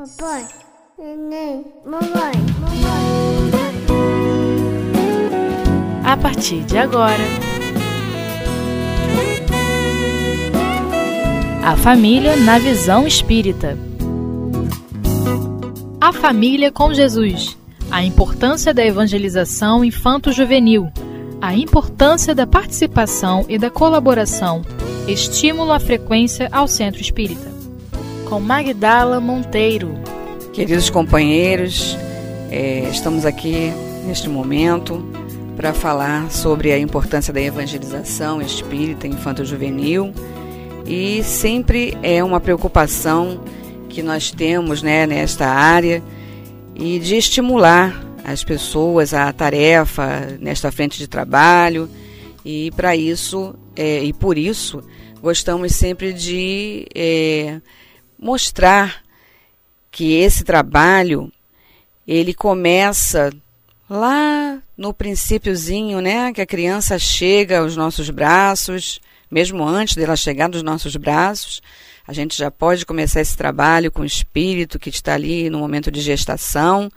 Papai, neném, mamãe, mamãe. A partir de agora, a família na visão espírita. A família com Jesus. A importância da evangelização infanto-juvenil. A importância da participação e da colaboração. Estímulo à frequência ao centro espírita. Com Magdala Monteiro. Queridos companheiros, é, estamos aqui neste momento para falar sobre a importância da evangelização espírita infanto-juvenil e sempre é uma preocupação que nós temos né, nesta área e de estimular as pessoas à tarefa nesta frente de trabalho e para isso é, e por isso gostamos sempre de é, mostrar que esse trabalho ele começa lá no princípiozinho, né, que a criança chega aos nossos braços, mesmo antes dela chegar nos nossos braços, a gente já pode começar esse trabalho com o espírito que está ali no momento de gestação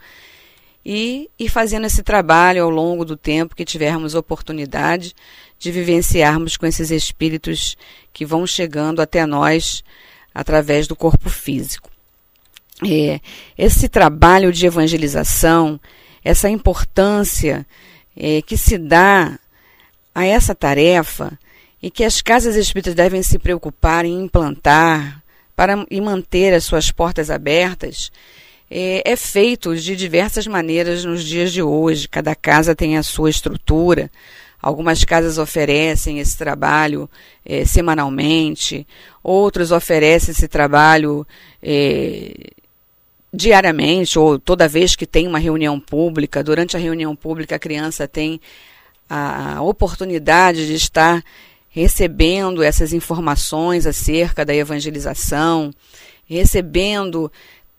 e ir fazendo esse trabalho ao longo do tempo que tivermos oportunidade de vivenciarmos com esses espíritos que vão chegando até nós através do corpo físico. É, esse trabalho de evangelização, essa importância é, que se dá a essa tarefa e que as casas espíritas devem se preocupar em implantar para e manter as suas portas abertas, é, é feito de diversas maneiras nos dias de hoje. Cada casa tem a sua estrutura. Algumas casas oferecem esse trabalho é, semanalmente, outros oferecem esse trabalho é, diariamente ou toda vez que tem uma reunião pública. Durante a reunião pública, a criança tem a oportunidade de estar recebendo essas informações acerca da evangelização, recebendo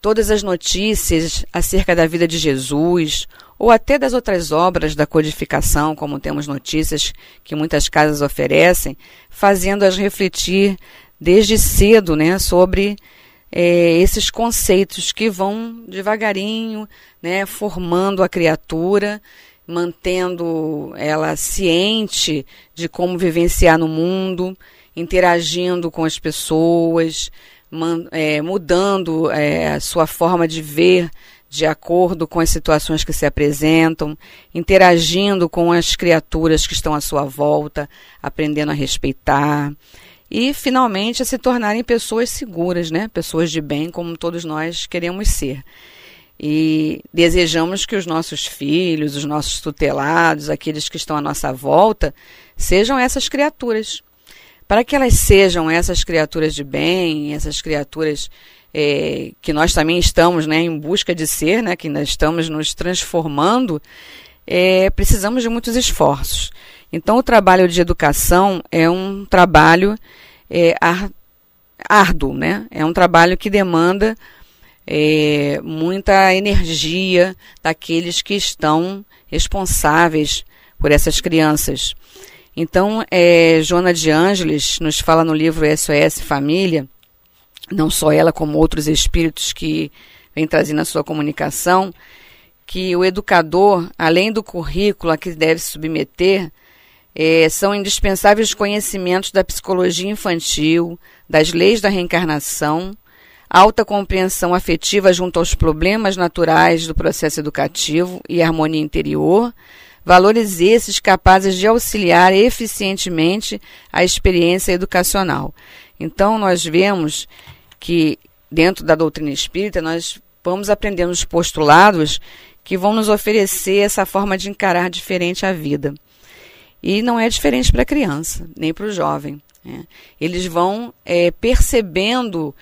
todas as notícias acerca da vida de Jesus, ou até das outras obras da codificação, como temos notícias que muitas casas oferecem, fazendo-as refletir desde cedo né, sobre é, esses conceitos que vão devagarinho né, formando a criatura, mantendo ela ciente de como vivenciar no mundo, interagindo com as pessoas, man, é, mudando é, a sua forma de ver de acordo com as situações que se apresentam, interagindo com as criaturas que estão à sua volta, aprendendo a respeitar e finalmente a se tornarem pessoas seguras, né? Pessoas de bem, como todos nós queremos ser. E desejamos que os nossos filhos, os nossos tutelados, aqueles que estão à nossa volta, sejam essas criaturas. Para que elas sejam essas criaturas de bem, essas criaturas é, que nós também estamos né, em busca de ser, né, que nós estamos nos transformando, é, precisamos de muitos esforços. Então, o trabalho de educação é um trabalho é, árduo, né? é um trabalho que demanda é, muita energia daqueles que estão responsáveis por essas crianças. Então, é, Joana de Ângeles nos fala no livro SOS Família não só ela, como outros espíritos que vem trazendo a sua comunicação, que o educador, além do currículo a que deve submeter, é, são indispensáveis conhecimentos da psicologia infantil, das leis da reencarnação, alta compreensão afetiva junto aos problemas naturais do processo educativo e harmonia interior, valores esses capazes de auxiliar eficientemente a experiência educacional. Então, nós vemos que dentro da doutrina espírita nós vamos aprendendo os postulados que vão nos oferecer essa forma de encarar diferente a vida. E não é diferente para a criança, nem para o jovem. Né? Eles vão é, percebendo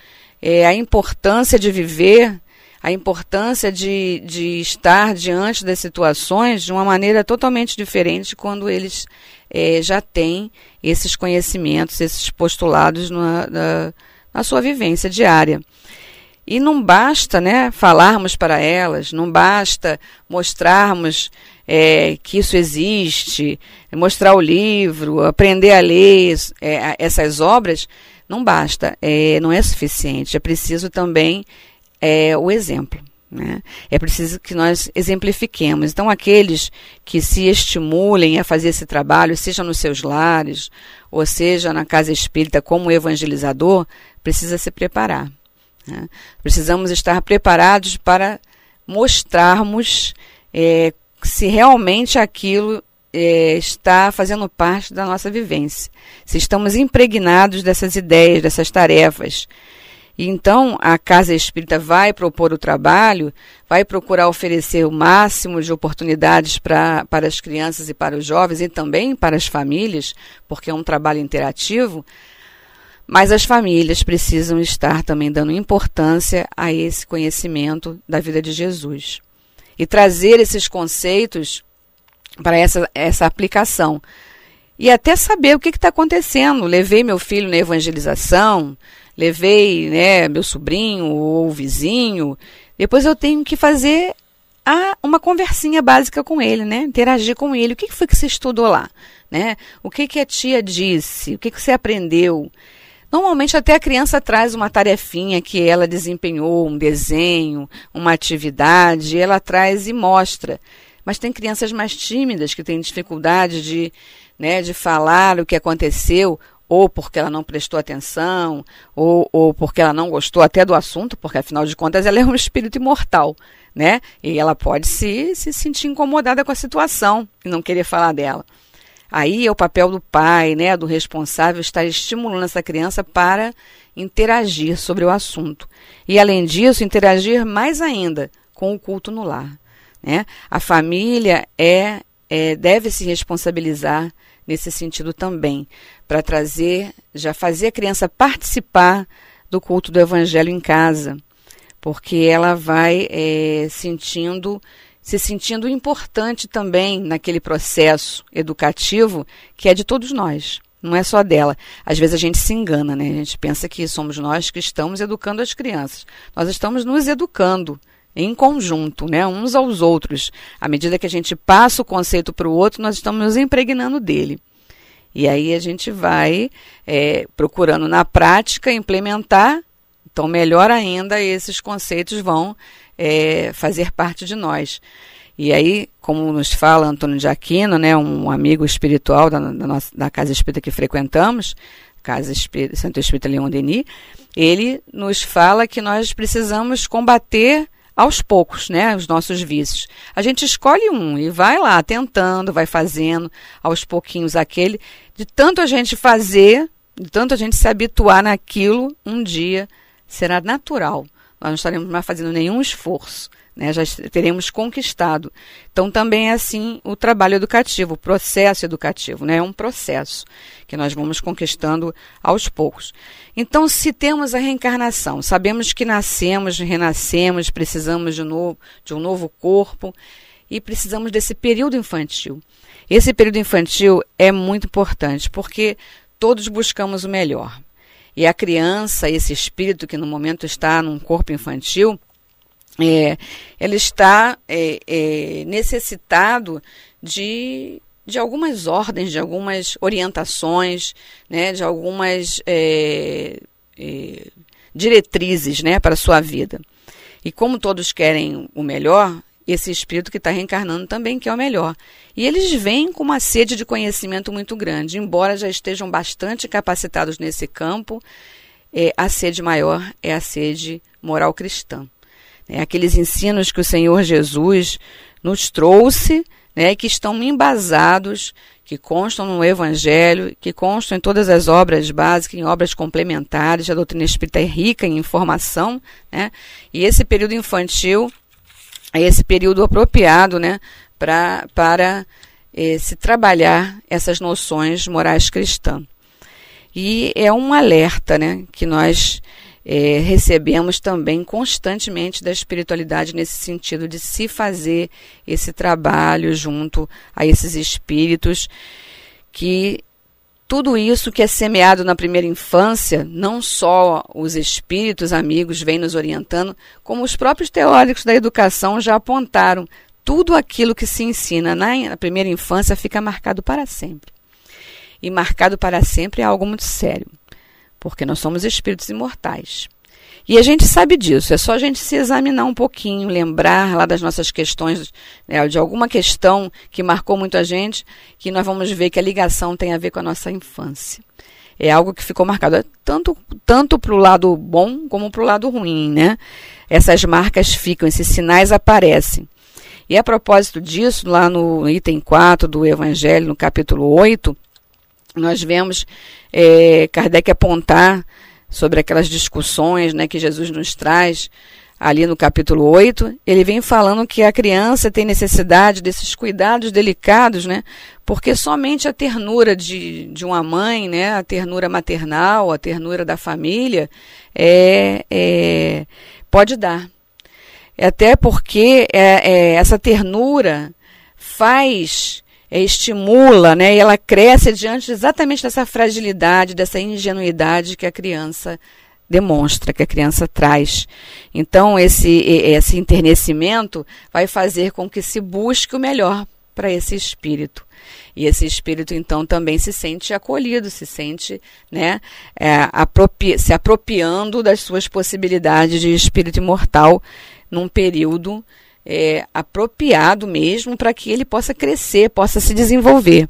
é, a importância de viver, a importância de, de estar diante das situações de uma maneira totalmente diferente quando eles é, já têm esses conhecimentos, esses postulados na, na na sua vivência diária. E não basta né, falarmos para elas, não basta mostrarmos é, que isso existe, mostrar o livro, aprender a ler é, essas obras, não basta, é, não é suficiente. É preciso também é, o exemplo. Né? É preciso que nós exemplifiquemos. Então, aqueles que se estimulem a fazer esse trabalho, seja nos seus lares, ou seja na casa espírita como evangelizador, precisa se preparar. Né? Precisamos estar preparados para mostrarmos é, se realmente aquilo é, está fazendo parte da nossa vivência, se estamos impregnados dessas ideias, dessas tarefas. Então a Casa Espírita vai propor o trabalho, vai procurar oferecer o máximo de oportunidades pra, para as crianças e para os jovens e também para as famílias, porque é um trabalho interativo. Mas as famílias precisam estar também dando importância a esse conhecimento da vida de Jesus e trazer esses conceitos para essa, essa aplicação. E até saber o que está acontecendo. Levei meu filho na evangelização, levei né, meu sobrinho ou vizinho. Depois eu tenho que fazer a, uma conversinha básica com ele, né? Interagir com ele. O que foi que você estudou lá? Né? O que, que a tia disse? O que, que você aprendeu? Normalmente até a criança traz uma tarefinha que ela desempenhou, um desenho, uma atividade, ela traz e mostra. Mas tem crianças mais tímidas que têm dificuldade de, né, de falar o que aconteceu, ou porque ela não prestou atenção, ou, ou porque ela não gostou até do assunto, porque afinal de contas ela é um espírito imortal, né? E ela pode se, se sentir incomodada com a situação e não querer falar dela. Aí é o papel do pai, né, do responsável, estar estimulando essa criança para interagir sobre o assunto. E, além disso, interagir mais ainda com o culto no lar. Né? A família é, é deve se responsabilizar nesse sentido também, para trazer, já fazer a criança participar do culto do evangelho em casa, porque ela vai é, sentindo se sentindo importante também naquele processo educativo que é de todos nós. Não é só dela. Às vezes a gente se engana, né? A gente pensa que somos nós que estamos educando as crianças. Nós estamos nos educando em conjunto, né? Uns aos outros. À medida que a gente passa o conceito para o outro, nós estamos nos impregnando dele. E aí a gente vai é, procurando na prática implementar. Então, melhor ainda, esses conceitos vão é, fazer parte de nós. E aí, como nos fala Antônio de Aquino, né, um amigo espiritual da, da, nossa, da casa espírita que frequentamos, Casa Espírita, Santo Espírito Leão Denis, ele nos fala que nós precisamos combater aos poucos, né, os nossos vícios. A gente escolhe um e vai lá tentando, vai fazendo aos pouquinhos aquele. De tanto a gente fazer, de tanto a gente se habituar naquilo, um dia será natural nós não estaremos mais fazendo nenhum esforço, né? já teremos conquistado. Então, também é assim o trabalho educativo, o processo educativo, né? é um processo que nós vamos conquistando aos poucos. Então, se temos a reencarnação, sabemos que nascemos, renascemos, precisamos de, novo, de um novo corpo e precisamos desse período infantil. Esse período infantil é muito importante porque todos buscamos o melhor. E a criança, esse espírito que no momento está num corpo infantil, é, ele está é, é, necessitado de, de algumas ordens, de algumas orientações, né, de algumas é, é, diretrizes né, para a sua vida. E como todos querem o melhor, esse espírito que está reencarnando também quer o melhor. E eles vêm com uma sede de conhecimento muito grande, embora já estejam bastante capacitados nesse campo, é, a sede maior é a sede moral cristã. É, aqueles ensinos que o Senhor Jesus nos trouxe, né, que estão embasados, que constam no Evangelho, que constam em todas as obras básicas, em obras complementares. A doutrina espírita é rica em informação, né, e esse período infantil é esse período apropriado né, pra, para eh, se trabalhar essas noções morais cristãs. E é um alerta né, que nós eh, recebemos também constantemente da espiritualidade nesse sentido de se fazer esse trabalho junto a esses espíritos que tudo isso que é semeado na primeira infância, não só os espíritos amigos vêm nos orientando, como os próprios teóricos da educação já apontaram. Tudo aquilo que se ensina na primeira infância fica marcado para sempre. E marcado para sempre é algo muito sério, porque nós somos espíritos imortais. E a gente sabe disso, é só a gente se examinar um pouquinho, lembrar lá das nossas questões, né, de alguma questão que marcou muito a gente, que nós vamos ver que a ligação tem a ver com a nossa infância. É algo que ficou marcado é tanto, tanto para o lado bom como para o lado ruim, né? Essas marcas ficam, esses sinais aparecem. E a propósito disso, lá no item 4 do Evangelho, no capítulo 8, nós vemos é, Kardec apontar sobre aquelas discussões né, que Jesus nos traz ali no capítulo 8, ele vem falando que a criança tem necessidade desses cuidados delicados, né? Porque somente a ternura de, de uma mãe, né? A ternura maternal, a ternura da família, é, é pode dar. Até porque é, é, essa ternura faz, é, estimula, né? E ela cresce diante exatamente dessa fragilidade, dessa ingenuidade que a criança demonstra, que a criança traz. Então, esse, esse enternecimento vai fazer com que se busque o melhor para esse espírito. E esse espírito, então, também se sente acolhido, se sente né, é, apropi se apropriando das suas possibilidades de espírito imortal num período é, apropriado mesmo para que ele possa crescer, possa se desenvolver.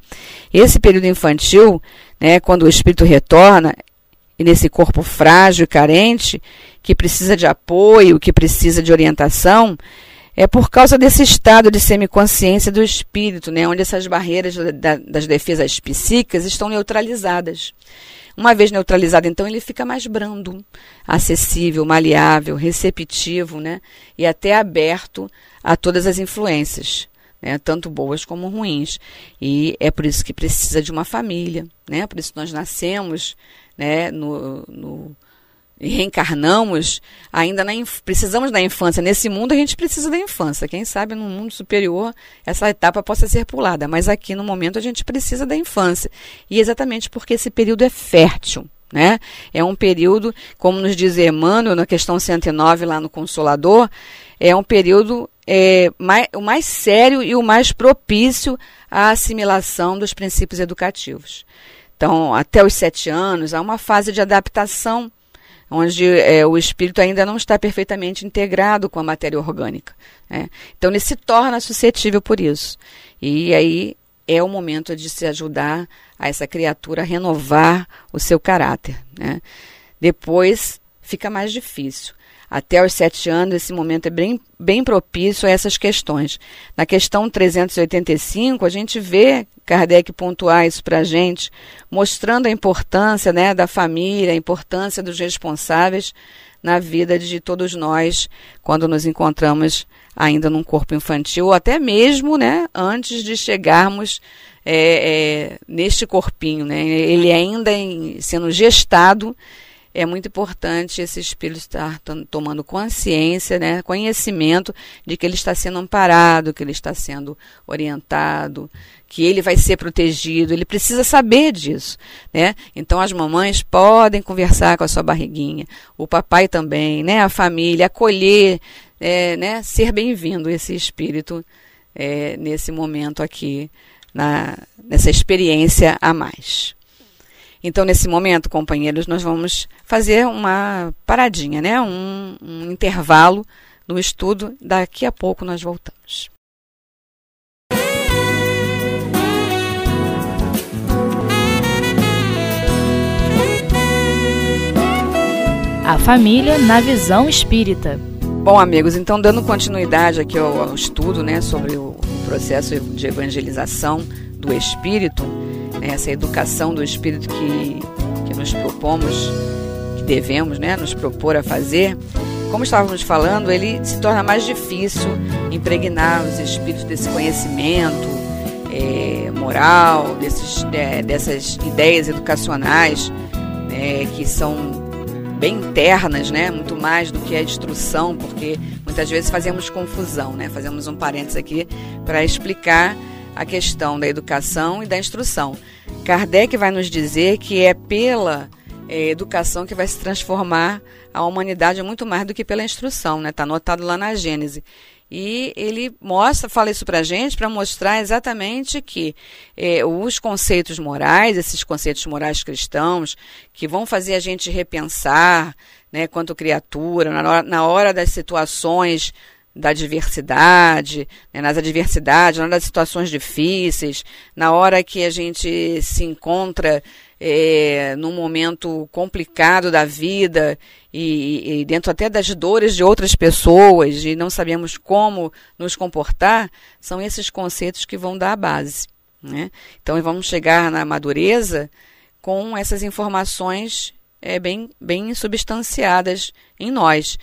Esse período infantil, né, quando o espírito retorna, e nesse corpo frágil e carente, que precisa de apoio, que precisa de orientação, é por causa desse estado de semiconsciência do espírito, né, onde essas barreiras da, das defesas psíquicas estão neutralizadas. Uma vez neutralizado, então, ele fica mais brando, acessível, maleável, receptivo, né, e até aberto a todas as influências, né, tanto boas como ruins. E é por isso que precisa de uma família, né, por isso nós nascemos né, no, no reencarnamos ainda precisamos da infância nesse mundo a gente precisa da infância quem sabe no mundo superior essa etapa possa ser pulada mas aqui no momento a gente precisa da infância e exatamente porque esse período é fértil né? É um período, como nos diz Emmanuel na questão 109 lá no Consolador, é um período é, mais, o mais sério e o mais propício à assimilação dos princípios educativos. Então, até os sete anos, há uma fase de adaptação, onde é, o espírito ainda não está perfeitamente integrado com a matéria orgânica. Né? Então, ele se torna suscetível por isso. E aí é o momento de se ajudar a essa criatura a renovar o seu caráter. Né? Depois fica mais difícil. Até os sete anos, esse momento é bem, bem propício a essas questões. Na questão 385, a gente vê Kardec pontuar isso para a gente, mostrando a importância né, da família, a importância dos responsáveis na vida de todos nós quando nos encontramos ainda num corpo infantil, ou até mesmo né, antes de chegarmos é, é, neste corpinho. Né, ele ainda em, sendo gestado é muito importante esse espírito estar tomando consciência, né, conhecimento de que ele está sendo amparado, que ele está sendo orientado, que ele vai ser protegido, ele precisa saber disso, né? Então as mamães podem conversar com a sua barriguinha, o papai também, né? A família, acolher, é, né? Ser bem-vindo esse espírito é, nesse momento aqui, na, nessa experiência a mais. Então, nesse momento, companheiros, nós vamos fazer uma paradinha, né? um, um intervalo no estudo. Daqui a pouco nós voltamos. A família na visão espírita. Bom, amigos, então dando continuidade aqui ao, ao estudo, né, sobre o, o processo de evangelização do espírito, né, essa educação do espírito que, que nos propomos, que devemos né, nos propor a fazer, como estávamos falando, ele se torna mais difícil impregnar os espíritos desse conhecimento é, moral, desses, é, dessas ideias educacionais é, que são bem internas, né? Muito mais do que a instrução, porque muitas vezes fazemos confusão, né? Fazemos um parênteses aqui para explicar a questão da educação e da instrução. Kardec vai nos dizer que é pela é, educação que vai se transformar a humanidade muito mais do que pela instrução, né? Está anotado lá na Gênese. E ele mostra, fala isso para a gente, para mostrar exatamente que é, os conceitos morais, esses conceitos morais cristãos, que vão fazer a gente repensar, né, quanto criatura, na hora, na hora das situações da adversidade, né, nas adversidades, na hora das situações difíceis, na hora que a gente se encontra é, num momento complicado da vida e, e, dentro até das dores de outras pessoas e não sabemos como nos comportar, são esses conceitos que vão dar a base. Né? Então vamos chegar na madureza com essas informações é, bem, bem substanciadas em nós.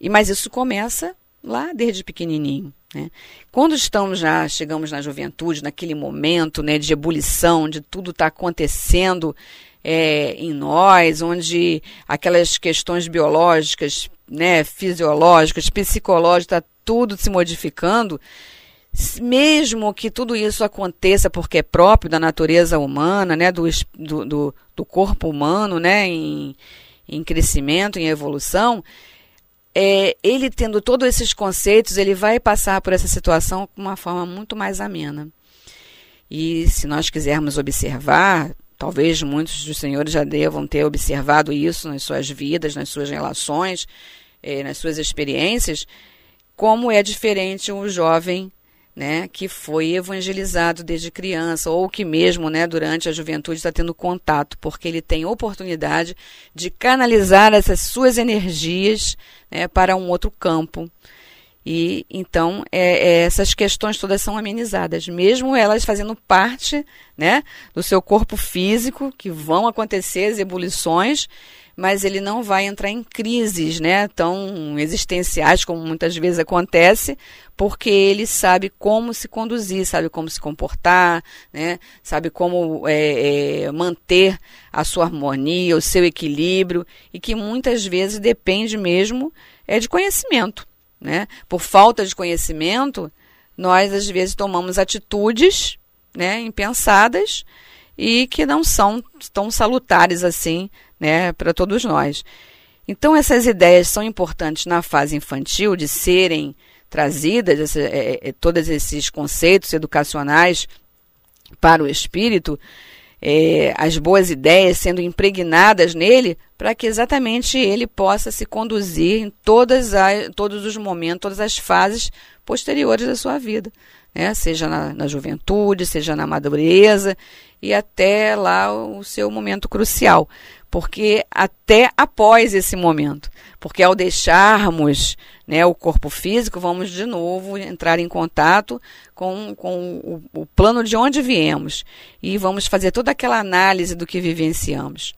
E Mas isso começa lá desde pequenininho. Né? Quando estamos já, chegamos na juventude, naquele momento né, de ebulição, de tudo está acontecendo é, em nós, onde aquelas questões biológicas, né, fisiológicas, psicológicas, está tudo se modificando, mesmo que tudo isso aconteça porque é próprio da natureza humana, né, do, do, do corpo humano, né, em, em crescimento, em evolução, é, ele tendo todos esses conceitos, ele vai passar por essa situação com uma forma muito mais amena. E se nós quisermos observar, talvez muitos dos senhores já devam ter observado isso nas suas vidas, nas suas relações, é, nas suas experiências, como é diferente um jovem né, que foi evangelizado desde criança, ou que mesmo né, durante a juventude está tendo contato, porque ele tem oportunidade de canalizar essas suas energias né, para um outro campo. E então é, é, essas questões todas são amenizadas, mesmo elas fazendo parte né, do seu corpo físico, que vão acontecer as ebulições, mas ele não vai entrar em crises né, tão existenciais como muitas vezes acontece, porque ele sabe como se conduzir, sabe como se comportar, né, sabe como é, é, manter a sua harmonia, o seu equilíbrio, e que muitas vezes depende mesmo é, de conhecimento. Né? Por falta de conhecimento, nós às vezes tomamos atitudes né, impensadas e que não são tão salutares assim né, para todos nós. Então, essas ideias são importantes na fase infantil de serem trazidas, essa, é, é, todos esses conceitos educacionais para o espírito, é, as boas ideias sendo impregnadas nele, para que exatamente ele possa se conduzir em todas as, todos os momentos, todas as fases posteriores da sua vida né? seja na, na juventude, seja na madureza e até lá o seu momento crucial. Porque até após esse momento. Porque ao deixarmos né, o corpo físico, vamos de novo entrar em contato com, com o, o plano de onde viemos. E vamos fazer toda aquela análise do que vivenciamos.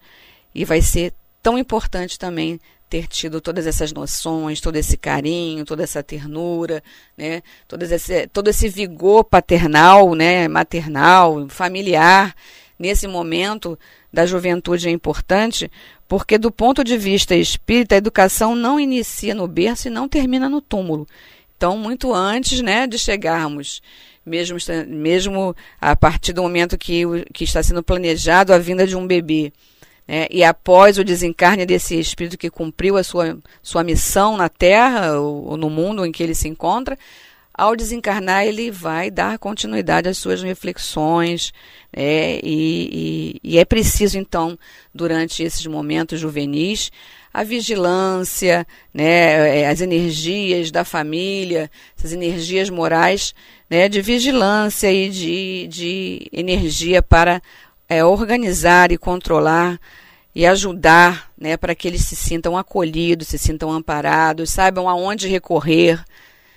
E vai ser tão importante também ter tido todas essas noções, todo esse carinho, toda essa ternura, né? todo, esse, todo esse vigor paternal, né? maternal, familiar, nesse momento da juventude é importante, porque do ponto de vista espírita, a educação não inicia no berço e não termina no túmulo. Então, muito antes né, de chegarmos, mesmo, mesmo a partir do momento que, que está sendo planejado a vinda de um bebê, né? E após o desencarne desse espírito que cumpriu a sua, sua missão na Terra ou, ou no mundo em que ele se encontra, ao desencarnar ele vai dar continuidade às suas reflexões né? e, e, e é preciso então durante esses momentos juvenis a vigilância, né, é, as energias da família, essas energias morais, né, de vigilância e de, de energia para é, organizar e controlar e ajudar né, para que eles se sintam acolhidos, se sintam amparados, saibam aonde recorrer.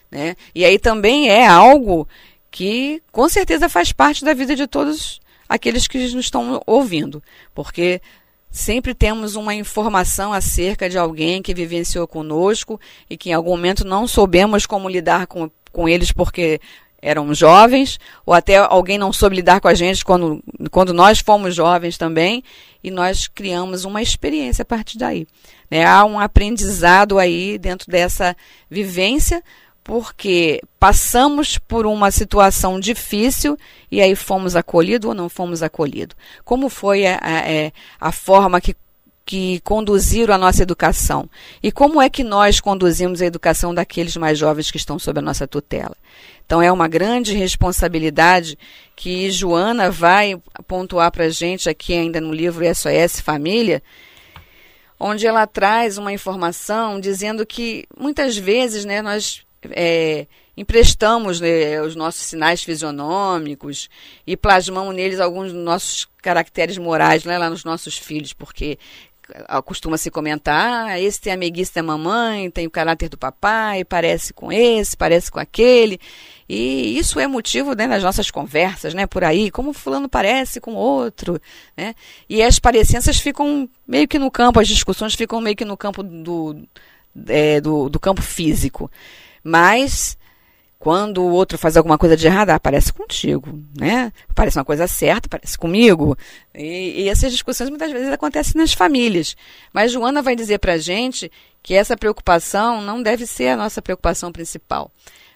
Né? E aí também é algo que com certeza faz parte da vida de todos aqueles que nos estão ouvindo, porque sempre temos uma informação acerca de alguém que vivenciou conosco e que em algum momento não soubemos como lidar com, com eles porque eram jovens, ou até alguém não soube lidar com a gente quando, quando nós fomos jovens também, e nós criamos uma experiência a partir daí. Né? Há um aprendizado aí dentro dessa vivência, porque passamos por uma situação difícil e aí fomos acolhidos ou não fomos acolhidos. Como foi a, a, é, a forma que que conduziram a nossa educação. E como é que nós conduzimos a educação daqueles mais jovens que estão sob a nossa tutela? Então é uma grande responsabilidade que Joana vai pontuar para a gente aqui ainda no livro SOS Família, onde ela traz uma informação dizendo que muitas vezes né, nós é, emprestamos né, os nossos sinais fisionômicos e plasmamos neles alguns dos nossos caracteres morais né, lá nos nossos filhos, porque costuma se comentar, ah, esse tem a da mamãe, tem o caráter do papai, parece com esse, parece com aquele. E isso é motivo né, nas nossas conversas, né, por aí, como fulano parece com outro, né? E as parecenças ficam meio que no campo, as discussões ficam meio que no campo do, é, do, do campo físico. Mas quando o outro faz alguma coisa de errado, ah, parece contigo, né? Parece uma coisa certa, parece comigo. E, e essas discussões muitas vezes acontecem nas famílias. Mas Joana vai dizer para a gente que essa preocupação não deve ser a nossa preocupação principal,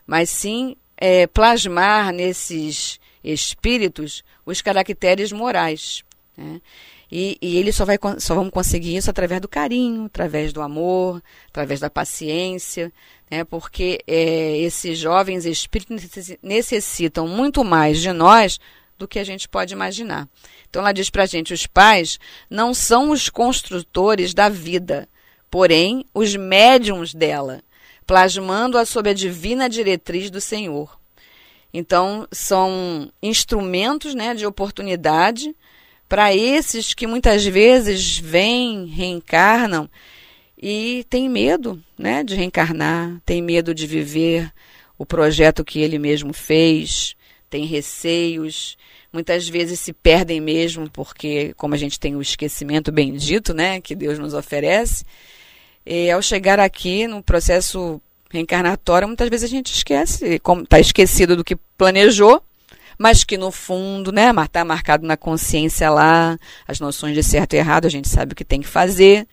mas sim é, plasmar nesses espíritos os caracteres morais. Né? E, e ele só, vai, só vamos conseguir isso através do carinho, através do amor, através da paciência, né? porque é, esses jovens espíritos necessitam muito mais de nós do que a gente pode imaginar. Então ela diz para a gente: os pais não são os construtores da vida, porém os médiums dela, plasmando-a sob a divina diretriz do Senhor. Então são instrumentos né, de oportunidade para esses que muitas vezes vêm, reencarnam e tem medo, né, de reencarnar, tem medo de viver o projeto que ele mesmo fez, tem receios, muitas vezes se perdem mesmo porque, como a gente tem o esquecimento bendito, né, que Deus nos oferece, e ao chegar aqui no processo reencarnatório, muitas vezes a gente esquece, está esquecido do que planejou, mas que no fundo, né, está marcado na consciência lá, as noções de certo e errado, a gente sabe o que tem que fazer,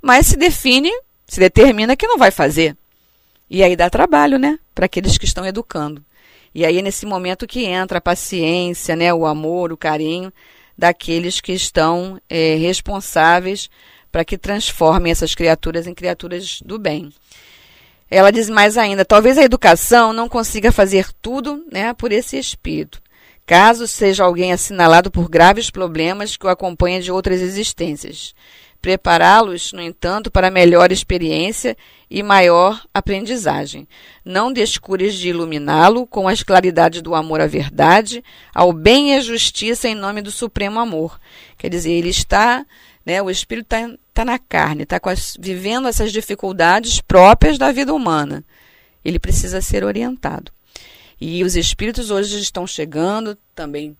mas se define, se determina que não vai fazer. E aí dá trabalho, né, para aqueles que estão educando. E aí é nesse momento que entra a paciência, né, o amor, o carinho daqueles que estão é, responsáveis para que transformem essas criaturas em criaturas do bem. Ela diz mais ainda: talvez a educação não consiga fazer tudo né, por esse espírito, caso seja alguém assinalado por graves problemas que o acompanha de outras existências prepará-los, no entanto, para melhor experiência e maior aprendizagem. Não descures de iluminá-lo com as claridades do amor à verdade, ao bem e à justiça em nome do supremo amor. Quer dizer, ele está, né, o espírito está tá na carne, está vivendo essas dificuldades próprias da vida humana. Ele precisa ser orientado. E os espíritos hoje estão chegando também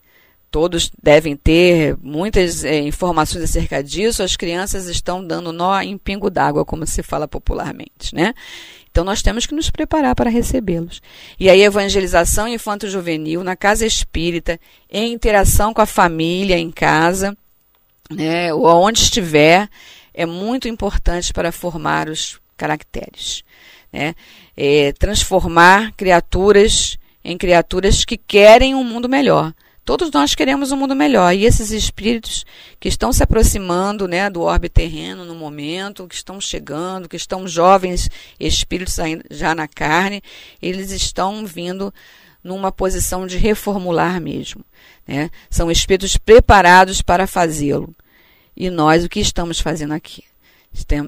todos devem ter muitas é, informações acerca disso. As crianças estão dando nó em pingo d'água, como se fala popularmente, né? Então nós temos que nos preparar para recebê-los. E aí evangelização infanto-juvenil na casa espírita, em interação com a família em casa, né, ou aonde estiver, é muito importante para formar os caracteres, né? É, transformar criaturas em criaturas que querem um mundo melhor Todos nós queremos um mundo melhor. E esses espíritos que estão se aproximando né, do orbe terreno no momento, que estão chegando, que estão jovens espíritos já na carne, eles estão vindo numa posição de reformular mesmo. Né? São espíritos preparados para fazê-lo. E nós, o que estamos fazendo aqui?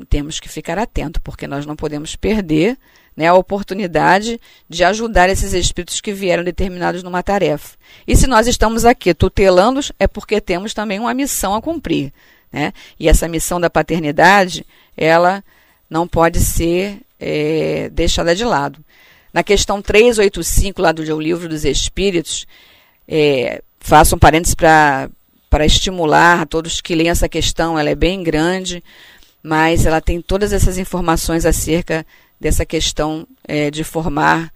Temos que ficar atento, porque nós não podemos perder né, a oportunidade de ajudar esses espíritos que vieram determinados numa tarefa. E se nós estamos aqui tutelando-os, é porque temos também uma missão a cumprir. Né? E essa missão da paternidade, ela não pode ser é, deixada de lado. Na questão 385, lá do Livro dos Espíritos, é, faço um parênteses para estimular a todos que leem essa questão, ela é bem grande, mas ela tem todas essas informações acerca dessa questão é, de formar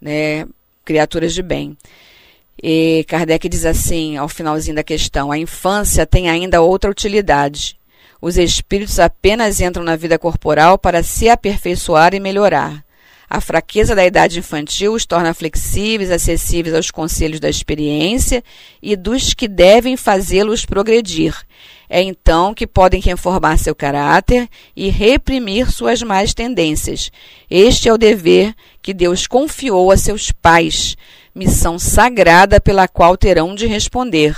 né, criaturas de bem. E Kardec diz assim, ao finalzinho da questão: a infância tem ainda outra utilidade. Os espíritos apenas entram na vida corporal para se aperfeiçoar e melhorar. A fraqueza da idade infantil os torna flexíveis, acessíveis aos conselhos da experiência e dos que devem fazê-los progredir. É então que podem reformar seu caráter e reprimir suas más tendências. Este é o dever que Deus confiou a seus pais, missão sagrada pela qual terão de responder.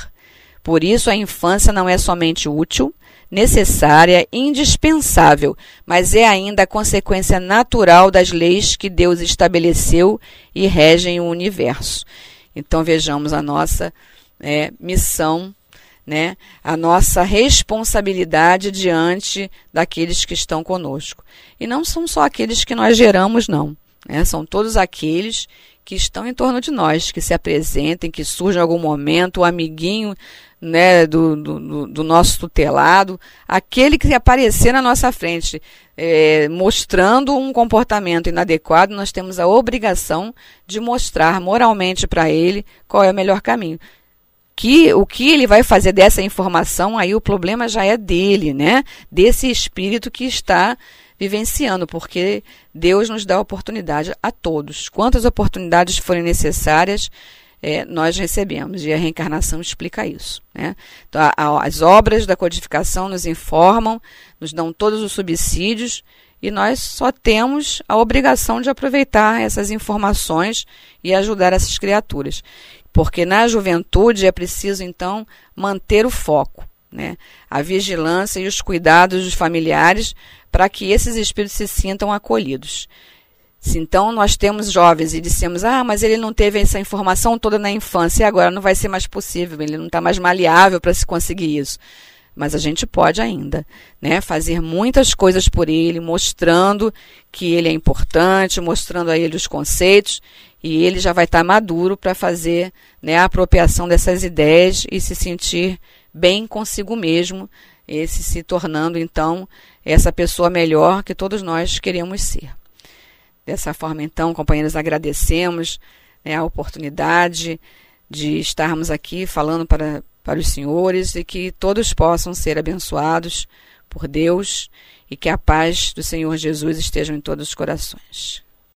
Por isso, a infância não é somente útil, necessária, indispensável, mas é ainda a consequência natural das leis que Deus estabeleceu e regem o universo. Então vejamos a nossa é, missão, né, a nossa responsabilidade diante daqueles que estão conosco. E não são só aqueles que nós geramos, não. Né, são todos aqueles que estão em torno de nós, que se apresentem, que surjam em algum momento, o amiguinho né, do, do, do, nosso tutelado, aquele que aparecer na nossa frente, é, mostrando um comportamento inadequado, nós temos a obrigação de mostrar moralmente para ele qual é o melhor caminho. Que, o que ele vai fazer dessa informação, aí o problema já é dele, né? Desse espírito que está vivenciando, porque Deus nos dá oportunidade a todos. Quantas oportunidades forem necessárias, é, nós recebemos, e a reencarnação explica isso. Né? Então, a, a, as obras da codificação nos informam, nos dão todos os subsídios, e nós só temos a obrigação de aproveitar essas informações e ajudar essas criaturas. Porque na juventude é preciso, então, manter o foco. Né? A vigilância e os cuidados dos familiares para que esses espíritos se sintam acolhidos. Se então nós temos jovens e dissemos, ah, mas ele não teve essa informação toda na infância e agora não vai ser mais possível, ele não está mais maleável para se conseguir isso. Mas a gente pode ainda, né, fazer muitas coisas por ele, mostrando que ele é importante, mostrando a ele os conceitos, e ele já vai estar tá maduro para fazer né, a apropriação dessas ideias e se sentir bem consigo mesmo, esse se tornando então essa pessoa melhor que todos nós queremos ser. Dessa forma, então, companheiros, agradecemos né, a oportunidade de estarmos aqui falando para, para os senhores e que todos possam ser abençoados por Deus e que a paz do Senhor Jesus esteja em todos os corações.